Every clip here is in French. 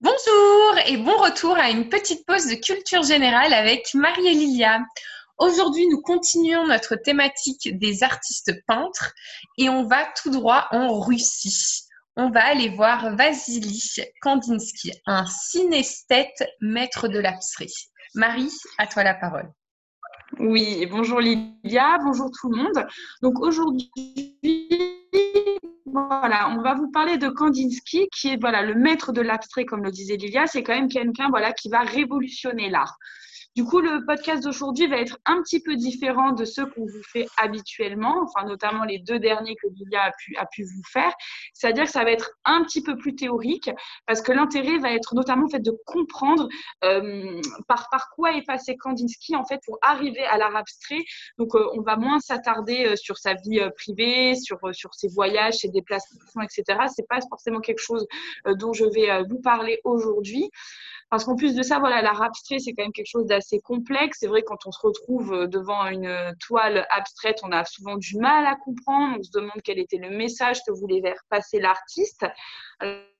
Bonjour et bon retour à une petite pause de culture générale avec Marie et Lilia. Aujourd'hui, nous continuons notre thématique des artistes peintres et on va tout droit en Russie. On va aller voir Vasily Kandinsky, un synesthète maître de l'abstrait. Marie, à toi la parole. Oui, bonjour Lilia, bonjour tout le monde. Donc aujourd'hui, voilà, on va vous parler de Kandinsky, qui est voilà le maître de l'abstrait, comme le disait Lilia. C'est quand même quelqu'un voilà qui va révolutionner l'art. Du coup, le podcast d'aujourd'hui va être un petit peu différent de ceux qu'on vous fait habituellement, enfin notamment les deux derniers que Lilia a pu, vous faire. C'est-à-dire que ça va être un petit peu plus théorique parce que l'intérêt va être notamment fait de comprendre euh, par, par quoi est passé Kandinsky en fait pour arriver à l'art abstrait. Donc, euh, on va moins s'attarder euh, sur sa vie privée, sur, sur ses voyages, ses déplacements, etc. C'est pas forcément quelque chose dont je vais vous parler aujourd'hui. Parce qu'en plus de ça, voilà, l'art abstrait, c'est quand même quelque chose d'assez complexe. C'est vrai, quand on se retrouve euh, devant une toile abstraite, on a souvent du mal à comprendre. On se demande quel était le message que voulait faire passer l'artiste.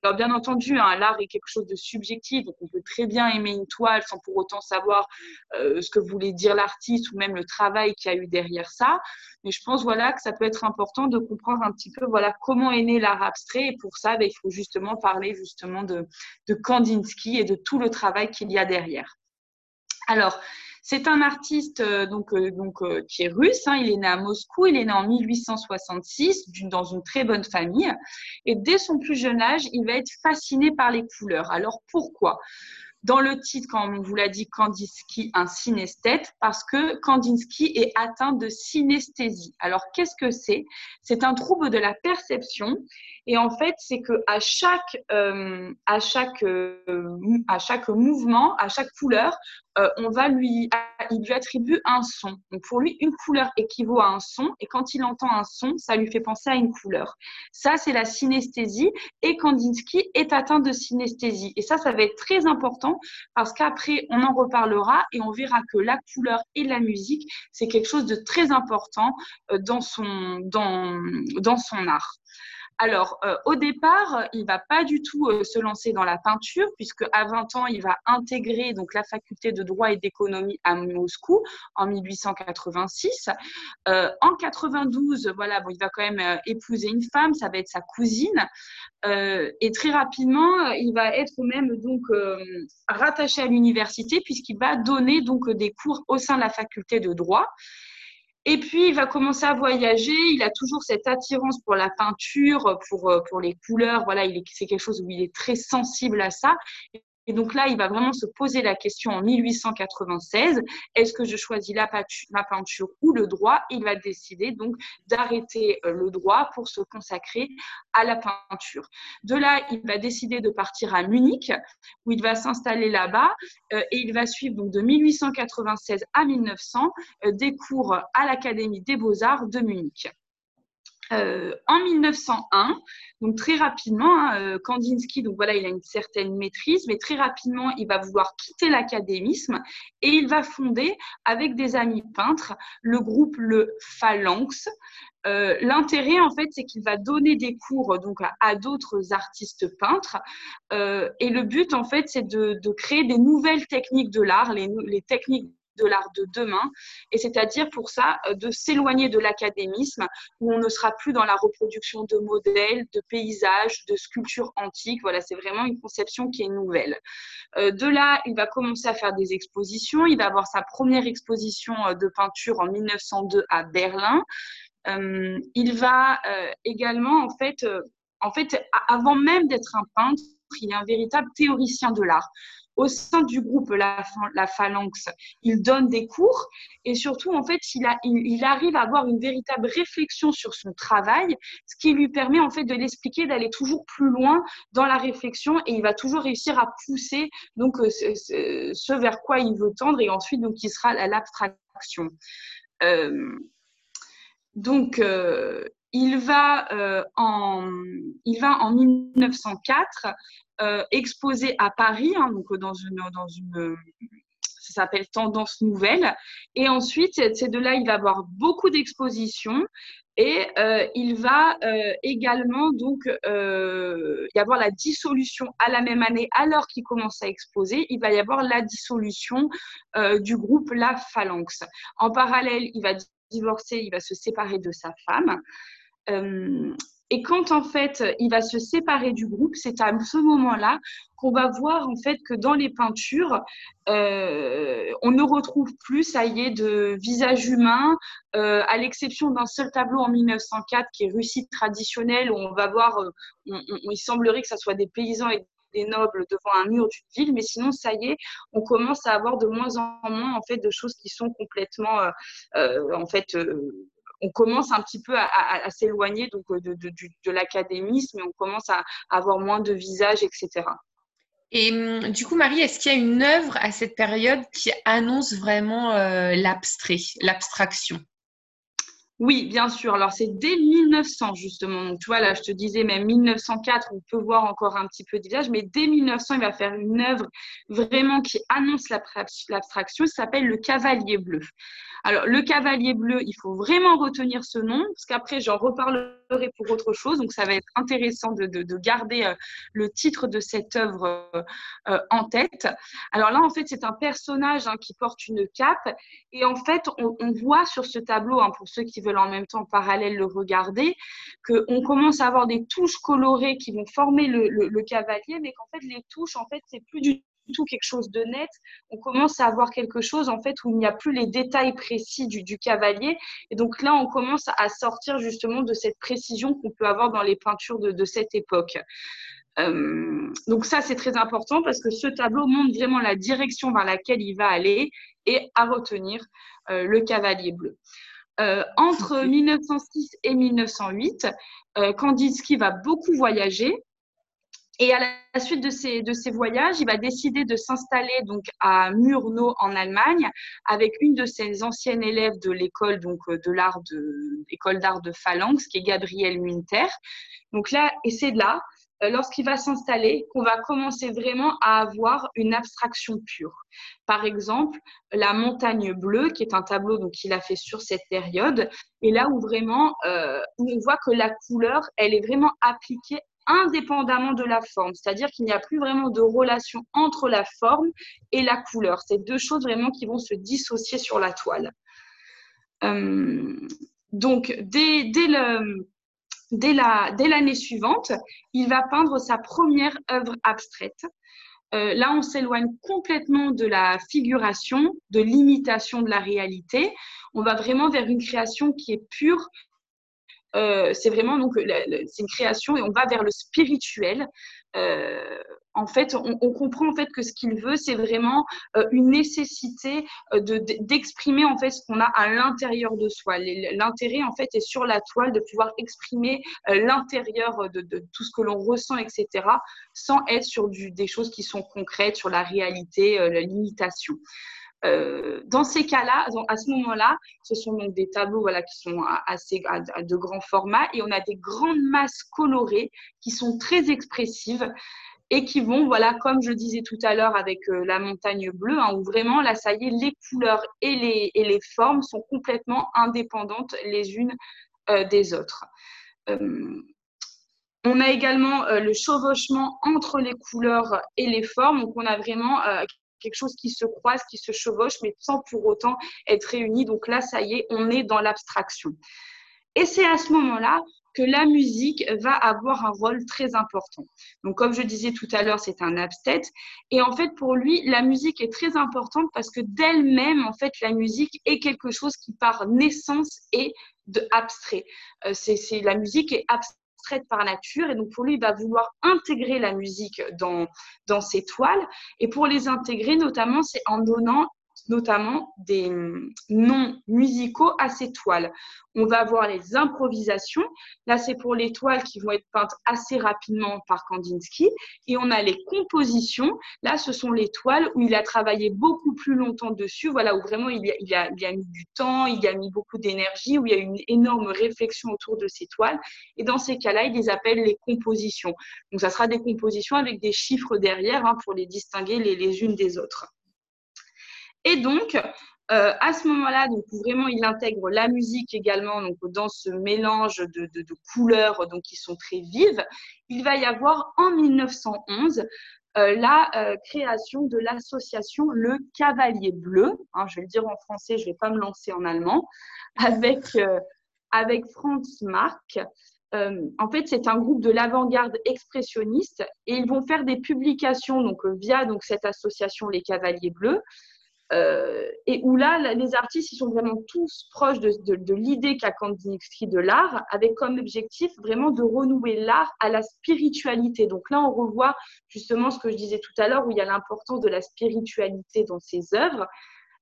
Alors, bien entendu, hein, l'art est quelque chose de subjectif, donc on peut très bien aimer une toile sans pour autant savoir euh, ce que voulait dire l'artiste ou même le travail qu'il y a eu derrière ça. Mais je pense voilà, que ça peut être important de comprendre un petit peu voilà, comment est né l'art abstrait. Et pour ça, ben, il faut justement parler justement de, de Kandinsky et de tout le travail qu'il y a derrière. Alors, c'est un artiste euh, donc, euh, donc, euh, qui est russe. Hein. il est né à Moscou. Il est né en 1866 dans une très bonne famille. Et dès son plus jeune âge, il va être fasciné par les couleurs. Alors pourquoi? Dans le titre, quand on vous l'a dit, Kandinsky, un synesthète, parce que Kandinsky est atteint de synesthésie. Alors, qu'est-ce que c'est? C'est un trouble de la perception. Et en fait, c'est que à chaque, euh, à, chaque, euh, à chaque mouvement, à chaque couleur, euh, on va lui, il lui attribue un son. Donc, pour lui, une couleur équivaut à un son. Et quand il entend un son, ça lui fait penser à une couleur. Ça, c'est la synesthésie. Et Kandinsky est atteint de synesthésie. Et ça, ça va être très important parce qu'après, on en reparlera et on verra que la couleur et la musique, c'est quelque chose de très important dans son, dans, dans son art. Alors, euh, au départ, il va pas du tout euh, se lancer dans la peinture, puisque à 20 ans, il va intégrer donc la faculté de droit et d'économie à Moscou en 1886. Euh, en 92, voilà, bon, il va quand même épouser une femme, ça va être sa cousine, et très rapidement, il va être même donc rattaché à l'université, puisqu'il va donner donc des cours au sein de la faculté de droit. Et puis, il va commencer à voyager. Il a toujours cette attirance pour la peinture, pour, euh, pour les couleurs. Voilà, c'est quelque chose où il est très sensible à ça. Et donc là, il va vraiment se poser la question en 1896, est-ce que je choisis la, peinture ou le droit? Il va décider donc d'arrêter euh, le droit pour se consacrer à la peinture. De là, il va décider de partir à Munich, où il va s'installer là-bas, euh, et il va suivre donc de 1896 à 1900 euh, des cours à l'Académie des beaux-arts de Munich. Euh, en 1901, donc très rapidement, hein, euh, Kandinsky, donc voilà, il a une certaine maîtrise, mais très rapidement, il va vouloir quitter l'académisme et il va fonder avec des amis peintres le groupe le Phalanx. Euh, l'intérêt, en fait, c'est qu'il va donner des cours donc à, d'autres artistes peintres, et le but, en fait, c'est de, créer des nouvelles techniques de l'art, les, les techniques de l'art de demain. Et c'est-à-dire pour ça euh, de s'éloigner de l'académisme où on ne sera plus dans la reproduction de modèles, de paysages, de sculptures antiques. Voilà, c'est vraiment une conception qui est nouvelle. Euh, de là, il va commencer à faire des expositions. Il va avoir sa première exposition euh, de peinture en 1902 à Berlin. il va également, en fait, en fait, avant même d'être un peintre, il est un véritable théoricien de l'art au sein du groupe la, la, phalanx, il donne des cours et surtout, en fait, il, a, il, arrive à avoir une véritable réflexion sur son travail, ce qui lui permet en fait de l'expliquer, d'aller toujours plus loin dans la réflexion et il va toujours réussir à pousser donc euh, ce, vers quoi il veut tendre et ensuite donc il sera l'abstraction. Euh, donc, euh, il va, en, il va en 1904 euh, exposé à Paris, hein, donc dans une, dans une ça s'appelle tendance nouvelle. Et ensuite, c'est de là, il va avoir beaucoup d'expositions et euh, il va euh, également donc euh, y avoir la dissolution à la même année, alors qu'il commence à exposer, il va y avoir la dissolution du groupe La Phalanx. En parallèle, il va divorcer, il va se séparer de sa femme. Et quand en fait il va se séparer du groupe, c'est à ce moment-là qu'on va voir en fait que dans les peintures, euh, on ne retrouve plus, ça y est, de visage humain, euh, à l'exception d'un seul tableau en 1904 qui est Russie traditionnelle, où on va voir, euh, il semblerait que ce soit des paysans et des nobles devant un mur d'une ville, mais sinon, ça y est, on commence à avoir de moins en moins en fait de choses qui sont complètement en fait on commence un petit peu à, s'éloigner donc euh, de, de, l'académisme et on commence à, avoir moins de visages, etc. Et hum, du coup, Marie, est-ce qu'il y a une œuvre à cette période qui annonce vraiment euh, l'abstrait, l'abstraction? Oui, bien sûr. Alors, c'est dès 1900, justement. Donc, tu vois, là, je te disais, même 1904, on peut voir encore un petit peu de visage, mais dès 1900, il va faire une œuvre vraiment qui annonce l'abstraction. Ça s'appelle Le Cavalier Bleu. Alors, le cavalier bleu, il faut vraiment retenir ce nom, parce qu'après, j'en reparlerai pour autre chose. Donc, ça va être intéressant de, garder euh, le titre de cette œuvre euh, euh, en tête. Alors là, en fait, c'est un personnage hein, qui porte une cape. Et en fait, on, voit sur ce tableau, hein, pour ceux qui veulent en même temps parallèle le regarder, qu'on commence à avoir des touches colorées qui vont former le, le cavalier, mais qu'en fait, les touches, en fait, c'est plus du tout quelque chose de net. On commence à avoir quelque chose en fait où il n'y a plus les détails précis du, cavalier. Et donc là, on commence à sortir justement de cette précision qu'on peut avoir dans les peintures de, cette époque. Euh, donc ça, c'est très important parce que ce tableau montre vraiment la direction vers laquelle il va aller et à retenir euh, le cavalier bleu. Euh, entre 1906 et 1908, Kandinsky va beaucoup voyager et à la suite de ces, voyages, il va décider de s'installer donc à Murnau en Allemagne avec une de ses anciennes élèves de l'école donc euh, de l'art de l'école d'art de Phalanx qui est Gabrielle Winter. Donc là et c'est là euh, lorsqu'il va s'installer qu'on va commencer vraiment à avoir une abstraction pure. Par exemple, la montagne bleue, qui est un tableau donc qu'il a fait sur cette période, et là où vraiment euh, on voit que la couleur, elle est vraiment appliquée indépendamment de la forme, c'est-à-dire qu'il n'y a plus vraiment de relation entre la forme et la couleur. C'est deux choses vraiment qui vont se dissocier sur la toile. Euh, donc, dès, dès l'année suivante, il va peindre sa première œuvre abstraite. Euh, là, on s'éloigne complètement de la figuration, de l'imitation de la réalité. On va vraiment vers une création qui est pure, euh, c'est vraiment donc c'est une création et on va vers le spirituel. Euh, en fait, on, comprend en fait que ce qu'il veut, c'est vraiment euh, une nécessité d'exprimer en fait ce qu'on a à l'intérieur de soi. L'intérêt en fait est sur la toile de pouvoir exprimer l'intérieur de, tout ce que l'on ressent, etc., sans être sur des choses qui sont concrètes, sur la réalité, la limitation. Euh, dans ces cas-là, à ce moment-là, ce sont donc des tableaux qui sont assez de grands formats et on a des grandes masses colorées qui sont très expressives et qui vont, voilà, comme je disais tout à l'heure avec euh, la montagne bleue, hein, où vraiment, là, ça y est, les couleurs et les, et les formes sont complètement indépendantes les unes euh, des autres. on a également le chevauchement entre les couleurs et les formes. Donc, on a vraiment quelque chose qui se croise, qui se chevauche, mais sans pour autant être réuni. Donc là, ça y est, on est dans l'abstraction. Et c'est à ce moment-là que la musique va avoir un rôle très important. Donc, comme je disais tout à l'heure, c'est un absthète. Et en fait, pour lui, la musique est très importante parce que d'elle-même, en fait, la musique est quelque chose qui, par naissance, est de abstrait. Euh, c'est, la musique est abstraite par nature. Et donc, pour lui, il va vouloir intégrer la musique dans, dans ses toiles. Et pour les intégrer, notamment, c'est en donnant notamment des noms musicaux à ces toiles. On va avoir les improvisations. Là, c'est pour les toiles qui vont être peintes assez rapidement par Kandinsky. Et on a les compositions. Là, ce sont les toiles où il a travaillé beaucoup plus longtemps dessus. Voilà, où vraiment il a, il a, il mis du temps, il a mis beaucoup d'énergie, où il y a une énorme réflexion autour de ces toiles. Et dans ces cas-là, il les appelle les compositions. Donc, ça sera des compositions avec des chiffres derrière hein, pour les distinguer les unes des autres. Et donc, euh, à ce moment-là, donc vraiment, il intègre la musique également, donc dans ce mélange de, couleurs donc qui sont très vives. Il va y avoir en 1911 euh, la euh, création de l'association Le Cavalier Bleu. Hein, je vais le dire en français, je ne vais pas me lancer en allemand. Avec, avec Franz Marc. en fait, c'est un groupe de l'avant-garde expressionniste et ils vont faire des publications donc, via donc, cette association Les Cavaliers Bleus et où là, les artistes, ils sont vraiment tous proches de, l'idée qu'a Kandinsky de l'art, avec comme objectif vraiment de renouer l'art à la spiritualité. Donc là, on revoit justement ce que je disais tout à l'heure, où il y a l'importance de la spiritualité dans ses œuvres.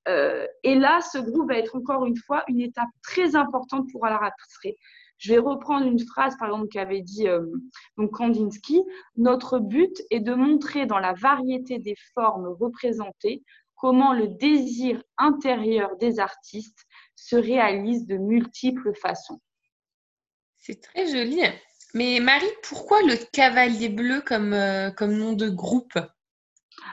Euh, et là, ce groupe va être encore une fois une étape très importante pour l'art abstrait. Je vais reprendre une phrase, par exemple, qu'avait dit euh, donc Kandinsky. Notre but est de montrer dans la variété des formes représentées comment le désir intérieur des artistes se réalise de multiples façons. C'est très joli. Mais Marie, pourquoi le cavalier bleu comme, euh, comme nom de groupe?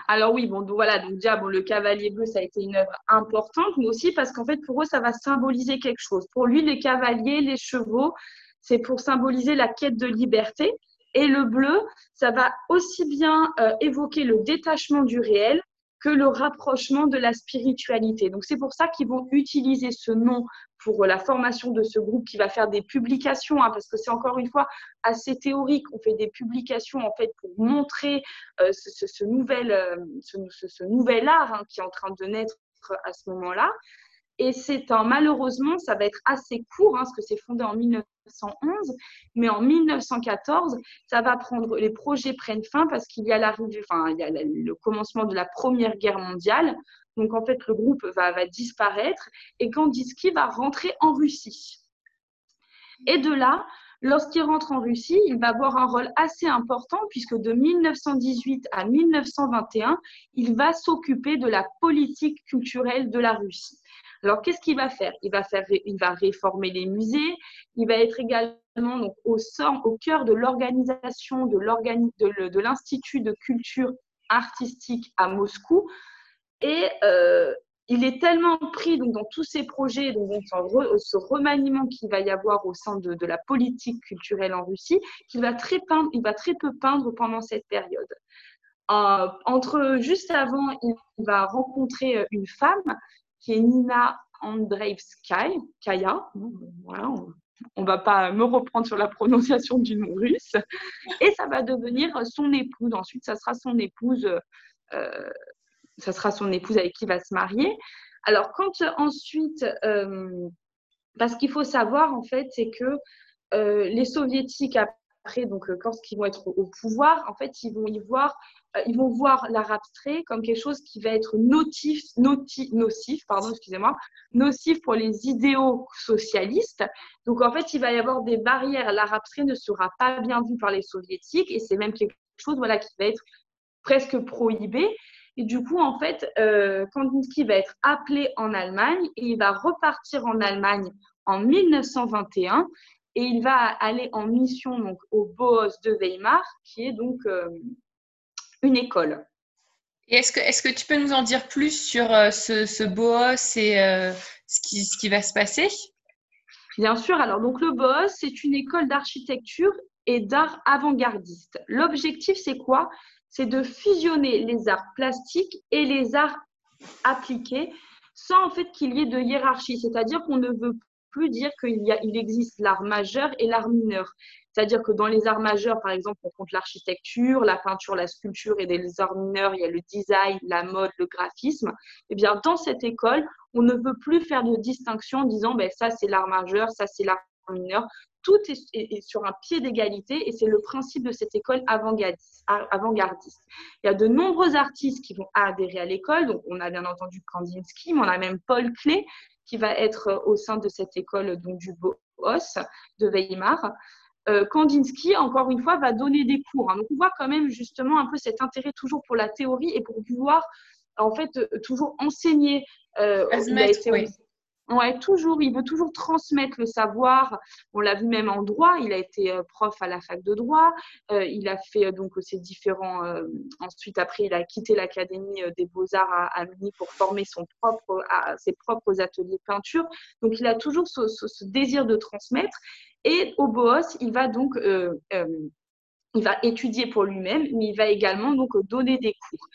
Alors oui, bon, voilà, donc déjà, bon, le cavalier bleu, ça a été une œuvre importante, mais aussi parce qu'en fait, pour eux, ça va symboliser quelque chose. Pour lui, les cavaliers, les chevaux, c'est pour symboliser la quête de liberté. Et le bleu, ça va aussi bien euh, évoquer le détachement du réel que le rapprochement de la spiritualité. Donc c'est pour ça qu'ils vont utiliser ce nom pour la formation de ce groupe qui va faire des publications, hein, parce que c'est encore une fois assez théorique. On fait des publications en fait pour montrer euh, ce, nouvel, euh, ce, nouvel art hein, qui est en train de naître à ce moment-là. Et c'est un, malheureusement, ça va être assez court, hein, parce que c'est fondé en 1911, mais en 1914, ça va prendre, les projets prennent fin parce qu'il y a l'arrivée, enfin, il y a le commencement de la Première Guerre mondiale. Donc, en fait, le groupe va, va disparaître et Kandinsky va rentrer en Russie. Et de là, Lorsqu'il rentre en Russie, il va avoir un rôle assez important puisque de 1918 à 1921, il va s'occuper de la politique culturelle de la Russie. Alors, qu'est-ce qu'il va faire? Il va, faire il va réformer les musées, il va être également donc, au, au cœur de l'organisation de l'Institut de, culture artistique à Moscou. Et euh, il est tellement pris donc, dans tous ces projets, donc, ce remaniement qu'il va y avoir au sein de, la politique culturelle en Russie, qu'il va très peu peindre pendant cette période. Euh, entre juste avant, il va rencontrer une femme qui est Nina Andreevskaya. Voilà, on ne va pas me reprendre sur la prononciation du nom russe. Et ça va devenir son épouse. Ensuite, ça sera son épouse. Euh, ça sera son épouse avec qui il va se marier. Alors, quand ensuite, euh, parce qu'il faut savoir en fait, c'est que euh, les soviétiques après, donc quand ils vont être au pouvoir, en fait, ils vont y voir euh, ils vont voir l'art abstrait comme quelque chose qui va être notif, nocif, pardon, excusez-moi, nocif pour les idéaux socialistes. Donc en fait, il va y avoir des barrières. L'art abstrait ne sera pas bien vu par les soviétiques et c'est même quelque chose voilà, qui va être presque prohibé. Et du coup, en fait, euh, Kandinsky va être appelé en Allemagne et il va repartir en Allemagne en 1921 et il va aller en mission donc, au Boos de Weimar, qui est donc euh, une école. Et est-ce que, est que tu peux nous en dire plus sur euh, ce, ce BOOS et euh, ce, qui, ce qui va se passer? Bien sûr. Alors, donc le BOOS, c'est une école d'architecture et d'art avant-gardiste. L'objectif, c'est quoi? C'est de fusionner les arts plastiques et les arts appliqués sans en fait qu'il y ait de hiérarchie. C'est-à-dire qu'on ne veut plus dire qu'il il existe l'art majeur et l'art mineur. C'est-à-dire que dans les arts majeurs, par exemple, on compte l'architecture, la peinture, la sculpture, et les arts mineurs, il y a le design, la mode, le graphisme. Eh bien, dans cette école, on ne veut plus faire de distinction en disant, ben, ça c'est l'art majeur, ça c'est l'art mineur. Tout est, sur un pied d'égalité et c'est le principe de cette école avant-gardiste. Il y a de nombreux artistes qui vont adhérer à l'école. Donc, on a bien entendu Kandinsky, mais on a même Paul Klee qui va être au sein de cette école donc, du BOS de Weimar. Euh, Kandinsky, encore une fois, va donner des cours. Hein. Donc, on voit quand même justement un peu cet intérêt toujours pour la théorie et pour pouvoir, en fait, euh, toujours enseigner. Euh, Ouais, toujours. Il veut toujours transmettre le savoir. On l'a vu même en droit. Il a été euh, prof à la fac de droit. Euh, il a fait euh, donc ses différents. ensuite, après, il a quitté l'académie des beaux-arts à, à, pour former ses propres ateliers de peinture. Donc, il a toujours ce, ce, désir de transmettre. Et au BOOS, il va donc il va étudier pour lui-même, mais il va également donc donner des cours.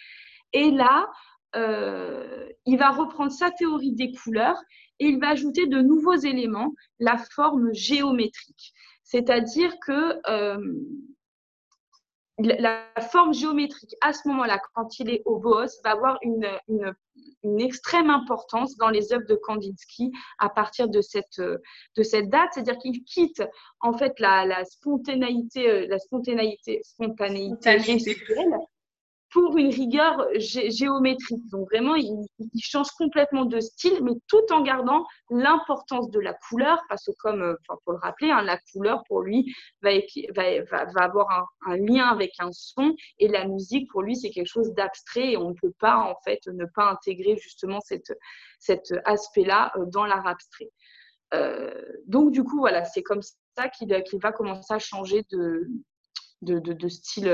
Et là, il va reprendre sa théorie des couleurs et il va ajouter de nouveaux éléments, la forme géométrique. C'est-à-dire que euh, la forme géométrique, à ce moment-là, quand il est au Boos, va avoir une, extrême importance dans les œuvres de Kandinsky à partir de cette, de cette date. C'est-à-dire qu'il quitte en fait la, spontanéité, la spontanéité, spontanéité, spontanéité pour une rigueur géométrique. Donc vraiment, il, change complètement de style, mais tout en gardant l'importance de la couleur, parce que comme, euh, pour le rappeler, hein, la couleur pour lui va, va, va, avoir un, lien avec un son, et la musique pour lui c'est quelque chose d'abstrait, et on ne peut pas en fait ne pas intégrer justement cette, cet aspect-là euh, dans l'art abstrait. Euh, donc du coup, voilà, c'est comme ça qu'il va commencer à changer de, de, de, style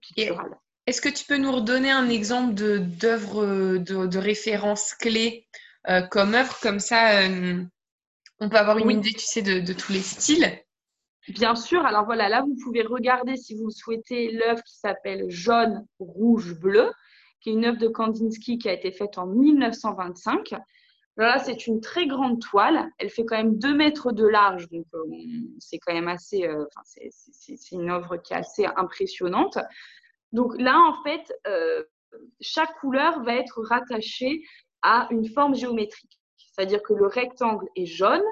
pictural. Est-ce que tu peux nous redonner un exemple d'œuvre de, de, de, référence clé euh, comme œuvre? Comme ça, euh, on peut avoir une idée, tu sais, de, tous les styles. Bien sûr. Alors voilà, là, vous pouvez regarder si vous souhaitez l'œuvre qui s'appelle Jaune, Rouge, Bleu, qui est une œuvre de Kandinsky qui a été faite en 1925. là, c'est une très grande toile. Elle fait quand même 2 mètres de large, donc euh, c'est quand même assez. c'est une œuvre qui est assez impressionnante. Donc là, en fait, euh, chaque couleur va être rattachée à une forme géométrique. C'est-à-dire que le rectangle est jaune,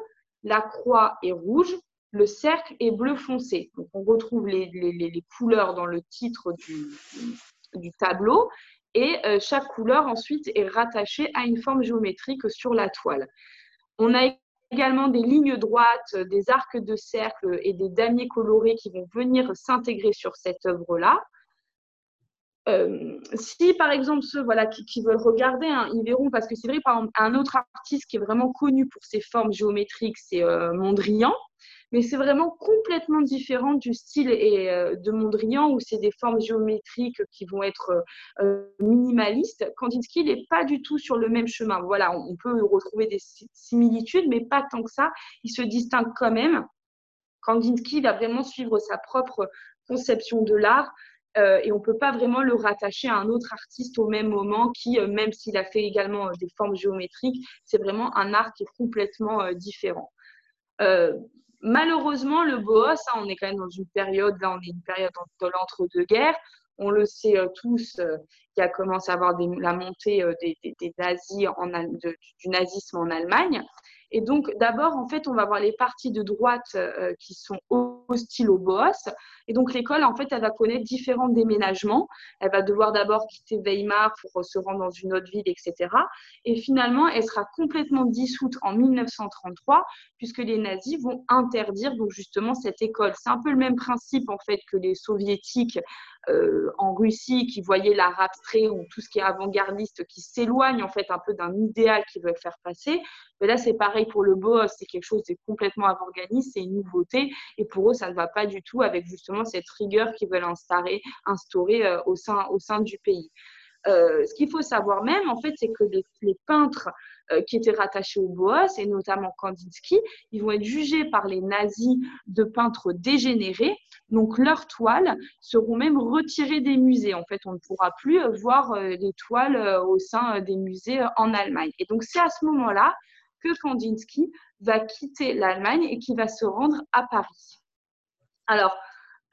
la croix est rouge, le cercle est bleu foncé. Donc on retrouve les, couleurs dans le titre du, tableau et euh, chaque couleur ensuite est rattachée à une forme géométrique sur la toile. On a également des lignes droites, des arcs de cercle et des damiers colorés qui vont venir s'intégrer sur cette œuvre-là. Euh, si par exemple ceux voilà, qui, veulent regarder, hein, ils verront, parce que c'est vrai, par exemple, un autre artiste qui est vraiment connu pour ses formes géométriques, c'est euh, Mondrian, mais c'est vraiment complètement différent du style et, euh, de Mondrian, où c'est des formes géométriques qui vont être minimalistes. Kandinsky n'est pas du tout sur le même chemin. Voilà, on peut retrouver des similitudes, mais pas tant que ça. Il se distingue quand même. Kandinsky va vraiment suivre sa propre conception de l'art euh, et on ne peut pas vraiment le rattacher à un autre artiste au même moment qui, euh, même s'il a fait également euh, des formes géométriques, c'est vraiment un art qui est complètement différent. malheureusement, le Boos, hein, on est quand même dans une période, là on est une période de l'entre-deux-guerres, on le sait tous, qui a commencé à avoir la montée des, nazis du nazisme en Allemagne. Et donc, d'abord, en fait, on va voir les parties de droite euh, qui sont hostiles au BOAS. Et donc, l'école, en fait, elle va connaître différents déménagements. Elle va devoir d'abord quitter Weimar pour se rendre dans une autre ville, etc. Et finalement, elle sera complètement dissoute en 1933, puisque les nazis vont interdire, donc, justement, cette école. C'est un peu le même principe, en fait, que les soviétiques euh, en Russie qui voyaient l'art abstrait ou tout ce qui est avant-gardiste qui s'éloigne en fait un peu d'un idéal qu'ils veulent faire passer. Mais là, c'est pareil pour le boss, c'est quelque chose de complètement avant-gardiste, c'est une nouveauté et pour eux, ça ne va pas du tout avec justement cette rigueur qu'ils veulent instaurer, instaurer euh, au, sein, au sein du pays. Euh, ce qu'il faut savoir même, en fait, c'est que les, peintres euh, qui étaient rattachés au Boas, et notamment Kandinsky, ils vont être jugés par les nazis de peintres dégénérés. Donc, leurs toiles seront même retirées des musées. En fait, on ne pourra plus voir euh, les toiles au sein des musées en Allemagne. Et donc, c'est à ce moment-là que Kandinsky va quitter l'Allemagne et qui va se rendre à Paris. Alors,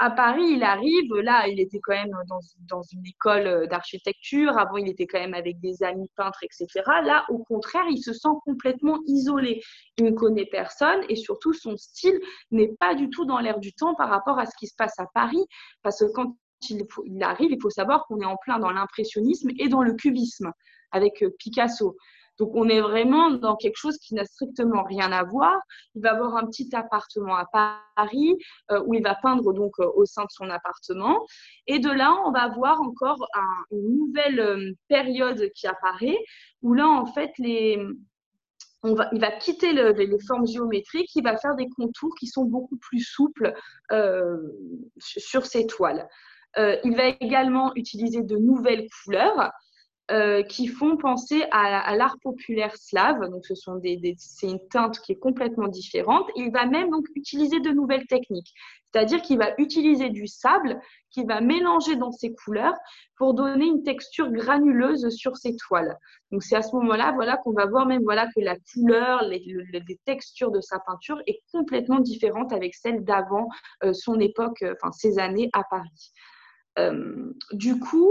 à Paris, il arrive, là, il était quand même dans, une école d'architecture, avant, il était quand même avec des amis peintres, etc. Là, au contraire, il se sent complètement isolé. Il ne connaît personne et surtout, son style n'est pas du tout dans l'air du temps par rapport à ce qui se passe à Paris, parce que quand il, arrive, il faut savoir qu'on est en plein dans l'impressionnisme et dans le cubisme avec Picasso. Donc, on est vraiment dans quelque chose qui n'a strictement rien à voir. Il va avoir un petit appartement à Paris euh, où il va peindre donc euh, au sein de son appartement. Et de là, on va voir encore une nouvelle euh, période qui apparaît où là, en fait, il va quitter les formes géométriques, il va faire des contours qui sont beaucoup plus souples sur ces toiles. Il va également utiliser de nouvelles couleurs euh, qui font penser à, l'art populaire slave. Donc, ce sont des, c'est une teinte qui est complètement différente. Il va même donc utiliser de nouvelles techniques, c'est-à-dire qu'il va utiliser du sable qu'il va mélanger dans ses couleurs pour donner une texture granuleuse sur ses toiles. Donc, c'est à ce moment-là, voilà, qu'on va voir même voilà que la couleur, les, textures de sa peinture est complètement différente avec celle d'avant euh, son époque, euh, enfin ses années à Paris. du coup,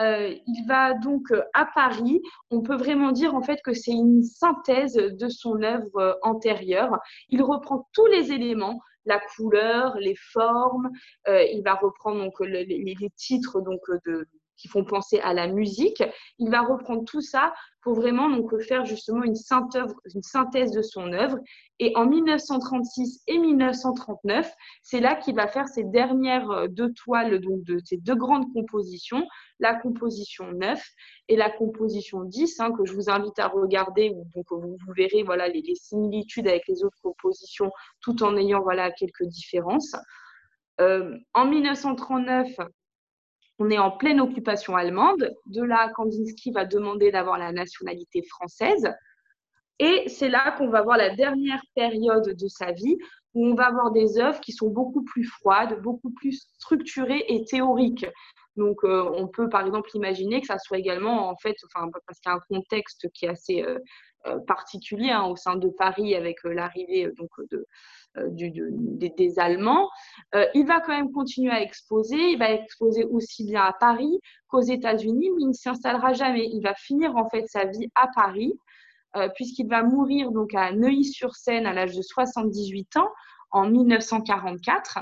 euh, il va donc euh, à Paris. On peut vraiment dire en fait que c'est une synthèse de son œuvre euh, antérieure. Il reprend tous les éléments, la couleur, les formes. il va reprendre donc les, les titres donc de qui font penser à la musique. Il va reprendre tout ça pour vraiment donc faire justement une, une synthèse de son œuvre. Et en 1936 et 1939, c'est là qu'il va faire ses dernières euh, deux toiles, donc de ces deux grandes compositions, la composition 9 et la composition 10, hein, que je vous invite à regarder, donc vous, verrez voilà les, similitudes avec les autres compositions, tout en ayant voilà quelques différences. Euh, en 1939, on est en pleine occupation allemande. De là, Kandinsky va demander d'avoir la nationalité française. Et c'est là qu'on va voir la dernière période de sa vie où on va avoir des œuvres qui sont beaucoup plus froides, beaucoup plus structurées et théoriques. Donc, euh, on peut par exemple imaginer que ça soit également, en fait, enfin, parce qu'il y a un contexte qui est assez euh, particulier hein, au sein de Paris avec l'arrivée donc de, euh, des, Allemands. Euh, il va quand même continuer à exposer. Il va exposer aussi bien à Paris qu'aux États-Unis, mais il ne s'installera jamais. Il va finir en fait sa vie à Paris, euh, puisqu'il va mourir donc à Neuilly-sur-Seine à l'âge de 78 ans en 1944.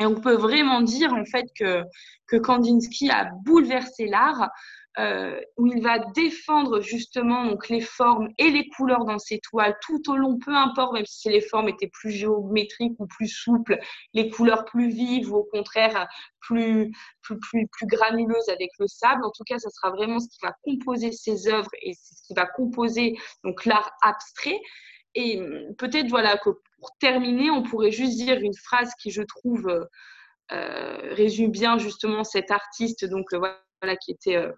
Et on peut vraiment dire en fait que, que Kandinsky a bouleversé l'art euh, où il va défendre justement donc, les formes et les couleurs dans ses toiles tout au long, peu importe, même si les formes étaient plus géométriques ou plus souples, les couleurs plus vives ou au contraire plus, plus, plus, plus granuleuses avec le sable. En tout cas, ça sera vraiment ce qui va composer ses œuvres et ce qui va composer donc l'art abstrait. Et hum, peut-être voilà que pour terminer, on pourrait juste dire une phrase qui, je trouve, euh, résume bien justement cet artiste donc euh, voilà qui était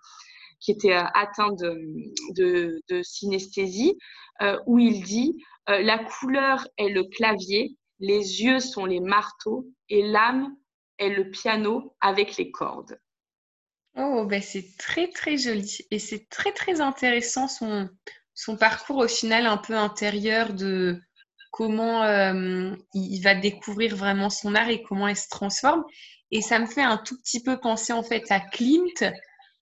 qui était euh, atteint de, de, synesthésie, euh, où il dit euh, La couleur est le clavier, les yeux sont les marteaux et l'âme est le piano avec les cordes. Oh, ben c'est très très joli et c'est très très intéressant son, son parcours au final un peu intérieur de comment il va découvrir vraiment son art et comment il se transforme. Et ça me fait un tout petit peu penser en fait à Klimt,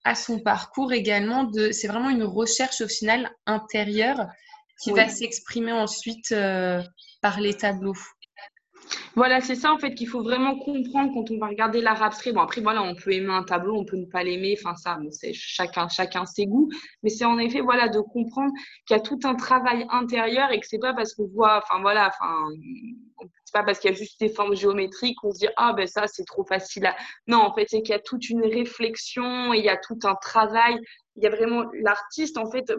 à son parcours également. De, c'est vraiment une recherche au final intérieure qui va s'exprimer ensuite euh, par les tableaux. Voilà, c'est ça en fait qu'il faut vraiment comprendre quand on va regarder l'art abstrait. Bon, après, voilà, on peut aimer un tableau, on peut ne pas l'aimer, enfin, ça, c'est chacun, chacun ses goûts. Mais c'est en effet, voilà, de comprendre qu'il y a tout un travail intérieur et que c'est pas parce qu'on voit, enfin, voilà, enfin, c'est pas parce qu'il y a juste des formes géométriques qu'on se dit, ah, ben ça, c'est trop facile. Non, en fait, c'est qu'il y a toute une réflexion, et il y a tout un travail. Il y a vraiment l'artiste, en fait,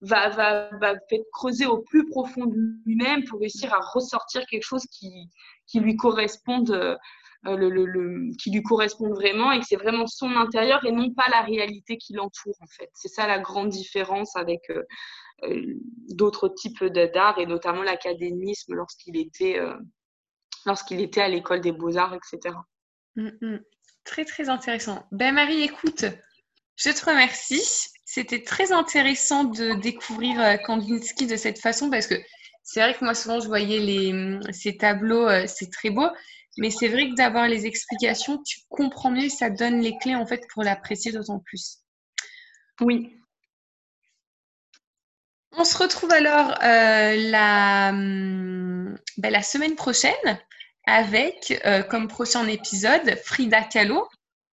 va, va, va creuser au plus profond de lui-même pour réussir à ressortir quelque chose qui, qui lui corresponde. Euh, le, le, qui lui corresponde vraiment et que c'est vraiment son intérieur et non pas la réalité qui l'entoure en fait. C'est ça la grande différence avec euh, euh, d'autres types d'art et notamment l'académisme lorsqu'il était, lorsqu'il était à l'école des beaux-arts, etc. Mm, mm. Très très intéressant. Ben Marie, écoute, je te remercie. C'était très intéressant de découvrir euh, Kandinsky de cette façon parce que c'est vrai que moi, souvent, je voyais les, hum, ces tableaux, euh, c'est très beau, mais c'est vrai que d'avoir les explications, tu comprends mieux, ça donne les clés en fait pour l'apprécier d'autant plus. Oui. On se retrouve alors euh, la, hum, ben, la semaine prochaine avec, comme prochain épisode, Frida Kahlo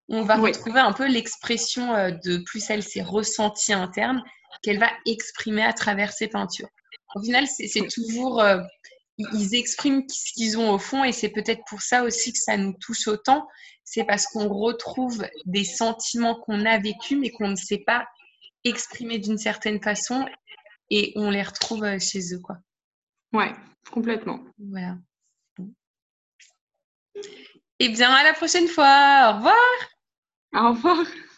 on va retrouver un peu l'expression euh, de plus elle s'est ressentie interne qu'elle va exprimer à travers ses peintures. Au final, c'est toujours, euh, ils expriment ce qu'ils ont au fond et c'est peut-être pour ça aussi que ça nous touche autant. C'est parce qu'on retrouve des sentiments qu'on a vécus mais qu'on ne sait pas exprimer d'une certaine façon et on les retrouve euh, chez eux, quoi. Ouais, complètement. Voilà. Eh bien, à la prochaine fois. Au revoir. Au revoir.